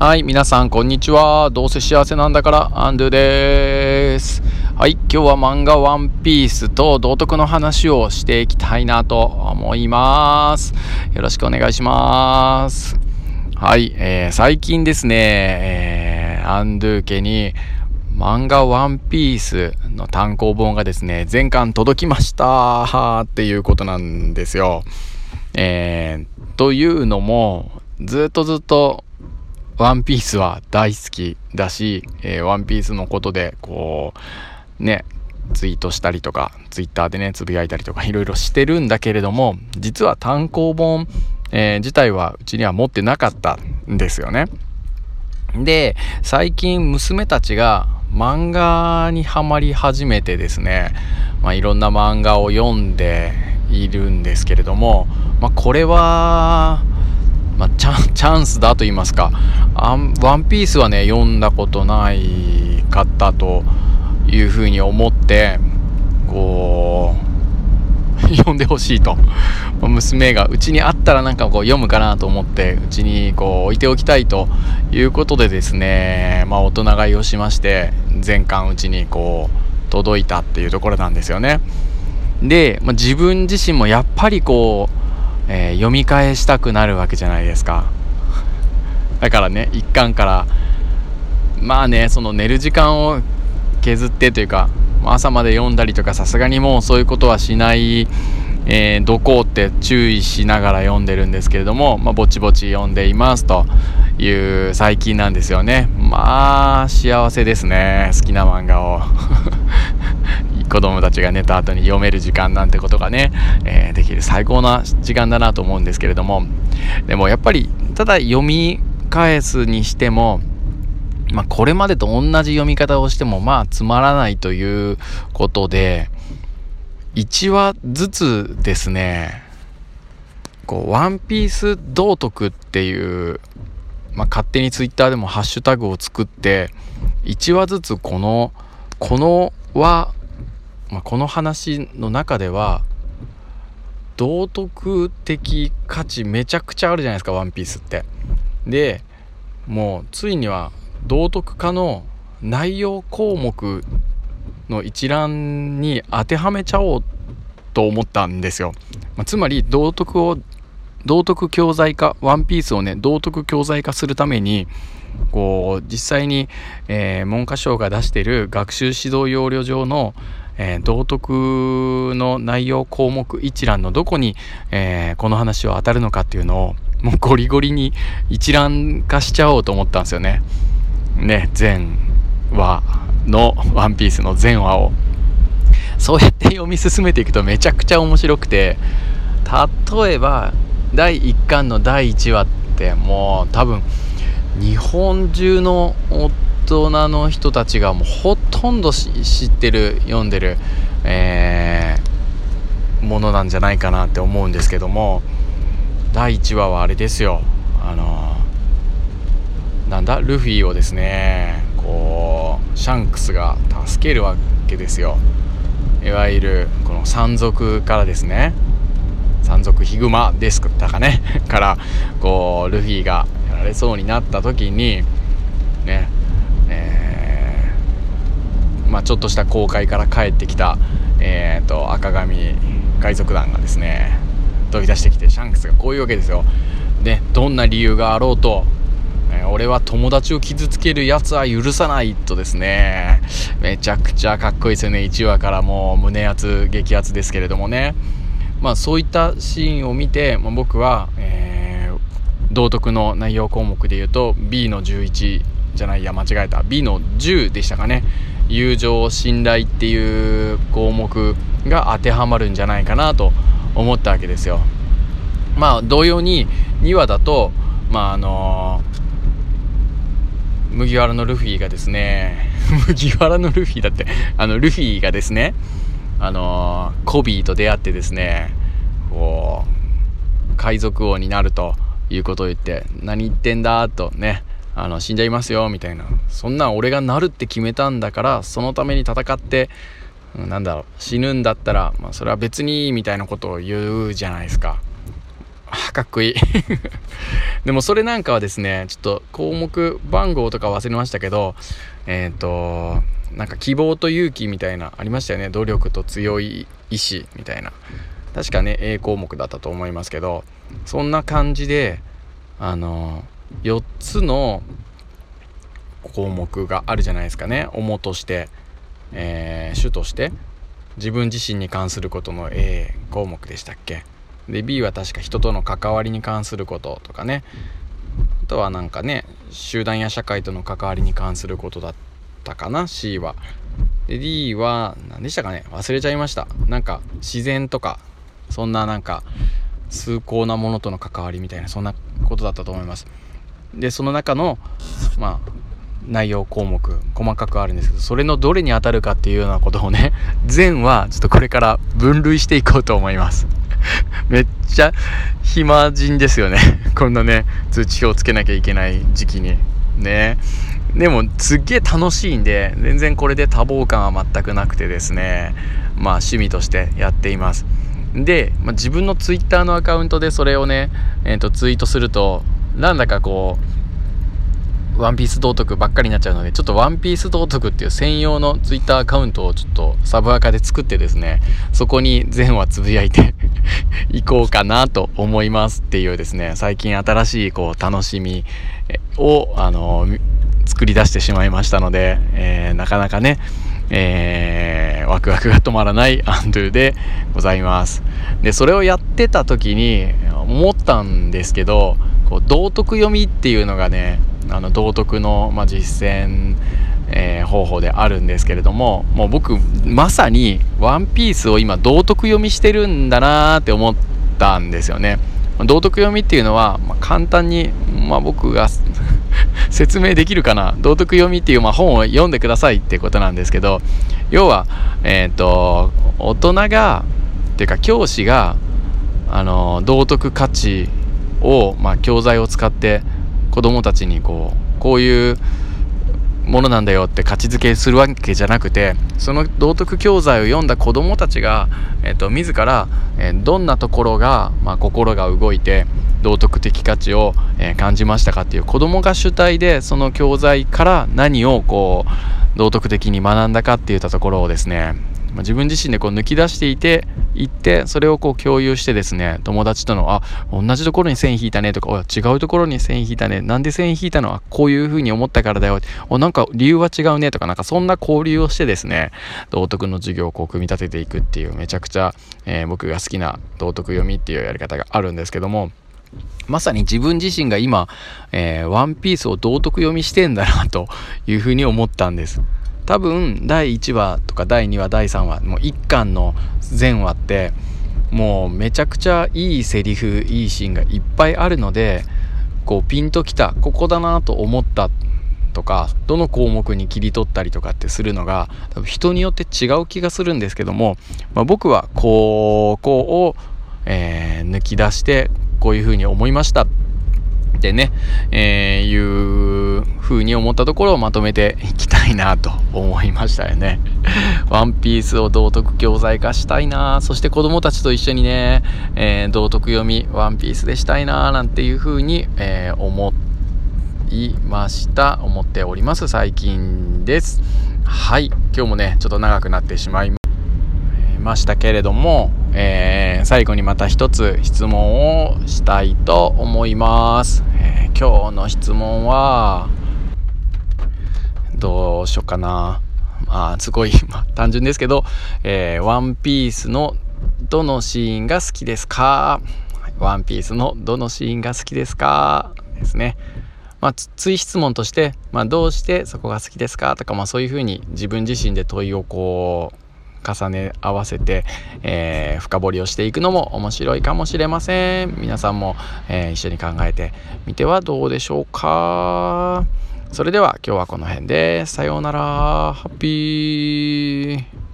はい、皆さん、こんにちは。どうせ幸せなんだから、アンドゥです。はい、今日は漫画ワンピースと道徳の話をしていきたいなと思います。よろしくお願いします。はい、えー、最近ですね、えー、アンドゥ家に漫画ワンピースの単行本がですね、全巻届きましたっていうことなんですよ。えー、というのも、ずっとずっとワンピースは大好きだし、えー、ワンピースのことで、こう、ね、ツイートしたりとか、ツイッターでね、つぶやいたりとか、いろいろしてるんだけれども、実は単行本、えー、自体はうちには持ってなかったんですよね。で、最近娘たちが漫画にはまり始めてですね、まあ、いろんな漫画を読んでいるんですけれども、まあ、これは、まあ、チャンスだと言いますか。あんワンピースはね読んだことないかったというふうに思ってこう 読んでほしいと。娘がうちにあったらなんかこう読むかなと思ってうちにこう置いておきたいということでですねまあ大人買いをしまして全巻うちにこう届いたっていうところなんですよね。で、まあ、自分自身もやっぱりこうえー、読み返したくなるわけじゃないですか。だからね一巻からまあねその寝る時間を削ってというか朝まで読んだりとかさすがにもうそういうことはしない、えー、どこって注意しながら読んでるんですけれども、まあ、ぼちぼち読んでいますという最近なんですよね。まあ幸せですね好きな漫画を。子供たちが寝た後に読める時間なんてことがね、えー、できる最高な時間だなと思うんですけれども。でもやっぱりただ読み返すにしてもまあ、これまでと同じ読み方をしてもまあつまらないということで1話ずつですねこうワンピース道徳っていう、まあ、勝手にツイッターでもハッシュタグを作って1話ずつこのこの輪まあ、この話の中では道徳的価値めちゃくちゃあるじゃないですか「ワンピースって。でもうついには道徳化の内容項目の一覧に当てはめちゃおうと思ったんですよ。まあ、つまり道徳を道徳教材化ワンピースをね道徳教材化するためにこう実際に、えー、文科省が出してる学習指導要領上のえー、道徳の内容項目一覧のどこに、えー、この話は当たるのかっていうのをもうゴリゴリに一覧化しちゃおうと思ったんですよね。ね全話の「ワンピースの全話をそうやって読み進めていくとめちゃくちゃ面白くて例えば第1巻の第1話ってもう多分日本中の大人の人たちがもうほとんど知ってる読んでる、えー、ものなんじゃないかなって思うんですけども第1話はあれですよ。あのなんだ？ルフィをですねこうシャンクスが助けるわけですよ。いわゆるこの山賊からですね。山賊ヒグマですだかね。からこうルフィがやられそうになった時にねまあ、ちょっとした公開から帰ってきた、えーと、赤髪海賊団がですね飛び出してきてシャンクスがこういうわけですよ。でどんな理由があろうと、えー、俺は友達を傷つけるやつは許さないとですねめちゃくちゃかっこいいですよね。1話からもう胸熱激アツですけれどもね。まあそういったシーンを見て、まあ、僕は、えー、道徳の内容項目で言うと B の11じゃないや間違えた。B の10でしたかね。友情信頼っていう項目が当てはまるんじゃないかなと思ったわけですよ。まあ同様に2話だとまああのー、麦わらのルフィがですね 麦わらのルフィだってあのルフィがですねあのー、コビーと出会ってですねこう海賊王になるということを言って何言ってんだとねあの死んじゃいますよみたいな。そんなん俺がなるって決めたんだからそのために戦ってなんだろう死ぬんだったら、まあ、それは別にいいみたいなことを言うじゃないですか。あかっこいい。でもそれなんかはですねちょっと項目番号とか忘れましたけどえっ、ー、となんか希望と勇気みたいなありましたよね。努力と強い意志みたいな。確かね A 項目だったと思いますけどそんな感じであの4つの項目があるじゃないですかね。主として、えー、主として自分自身に関することの A 項目でしたっけ。で B は確か人との関わりに関することとかね。あとはなんかね集団や社会との関わりに関することだったかな。C は。で D は何でしたかね。忘れちゃいました。なんか自然とかそんななんか崇高なものとの関わりみたいなそんなことだったと思います。でその中のまあ内容項目細かくあるんですけどそれのどれに当たるかっていうようなことをね 全はちょっとこれから分類していこうと思います。めっちゃ暇人ですよね。こんなね通知表つけなきゃいけない時期に。ね。でもすっげえ楽しいんで全然これで多忙感は全くなくてですね。まあ趣味としてやっています。で、まあ、自分のツイッターのアカウントでそれをね、えー、とツイートするとなんだかこうワンピース道徳ばっかりになっちゃうので、ちょっとワンピース道徳っていう専用のツイッターアカウントをちょっとサブアカで作ってですね、そこに 全話つぶやいて いこうかなと思いますっていうですね、最近新しいこう楽しみを、あの、作り出してしまいましたので、えー、なかなかね、えー、ワクワクが止まらないアンドゥでございます。で、それをやってた時に思ったんですけど、こう道徳読みっていうのがね、あの道徳の、まあ、実践、えー、方法であるんですけれどももう僕まさに「ワンピースを今道徳読みしてるんだなって思ったんですよね。道徳読みっていうのは、まあ、簡単に、まあ、僕が 説明できるかな道徳読みっていう、まあ、本を読んでくださいってことなんですけど要は、えーと、大人がっていうか教師があの道徳価値を、まあ、教材を使って子供たちにこうこういうものなんだよって価値づけするわけじゃなくてその道徳教材を読んだ子どもたちが、えーと、自ら、えー、どんなところが、まあ、心が動いて道徳的価値を、えー、感じましたかっていう子どもが主体でその教材から何をこう道徳的に学んだかっていったところをですね、自分自身でこう抜き出していていってそれをこう共有してですね友達とのあ同じところに線引いたねとか違うところに線引いたねなんで線引いたの？はこういうふうに思ったからだよおなんか理由は違うねとかなんかそんな交流をしてですね道徳の授業をこう組み立てていくっていうめちゃくちゃ、えー、僕が好きな道徳読みっていうやり方があるんですけどもまさに自分自身が今、えー、ワンピースを道徳読みしてんだなというふうに思ったんです。多分第1話とか第2話第3話もう1巻の全話ってもうめちゃくちゃいいセリフいいシーンがいっぱいあるのでこうピンときたここだなと思ったとかどの項目に切り取ったりとかってするのが多分人によって違う気がするんですけども、まあ、僕はここを、えー、抜き出してこういうふうに思いましたってね、えー、いう風に思ったところをまとめていきたいなと思いましたよね。ワンピースを道徳教材化したいな。そして子供たちと一緒にね、えー、道徳読みワンピースでしたいななんていう風に、えー、思いました。思っております。最近です。はい。今日もねちょっと長くなってしまいましたけれども、えー、最後にまた一つ質問をしたいと思います、えー、今日の質問はどうしようかな。まあすごい、まあ、単純ですけど、えー、ワンピースのどのシーンが好きですか？ワンピースのどのシーンが好きですか？ですね。まあ、追質問として、まあ、どうしてそこが好きですか？とか、まあ、そういうふうに自分自身で問いをこう重ね合わせて、えー、深掘りをしていくのも面白いかもしれません。皆さんも、えー、一緒に考えてみてはどうでしょうか？それでは今日はこの辺で。さようなら。ハッピー。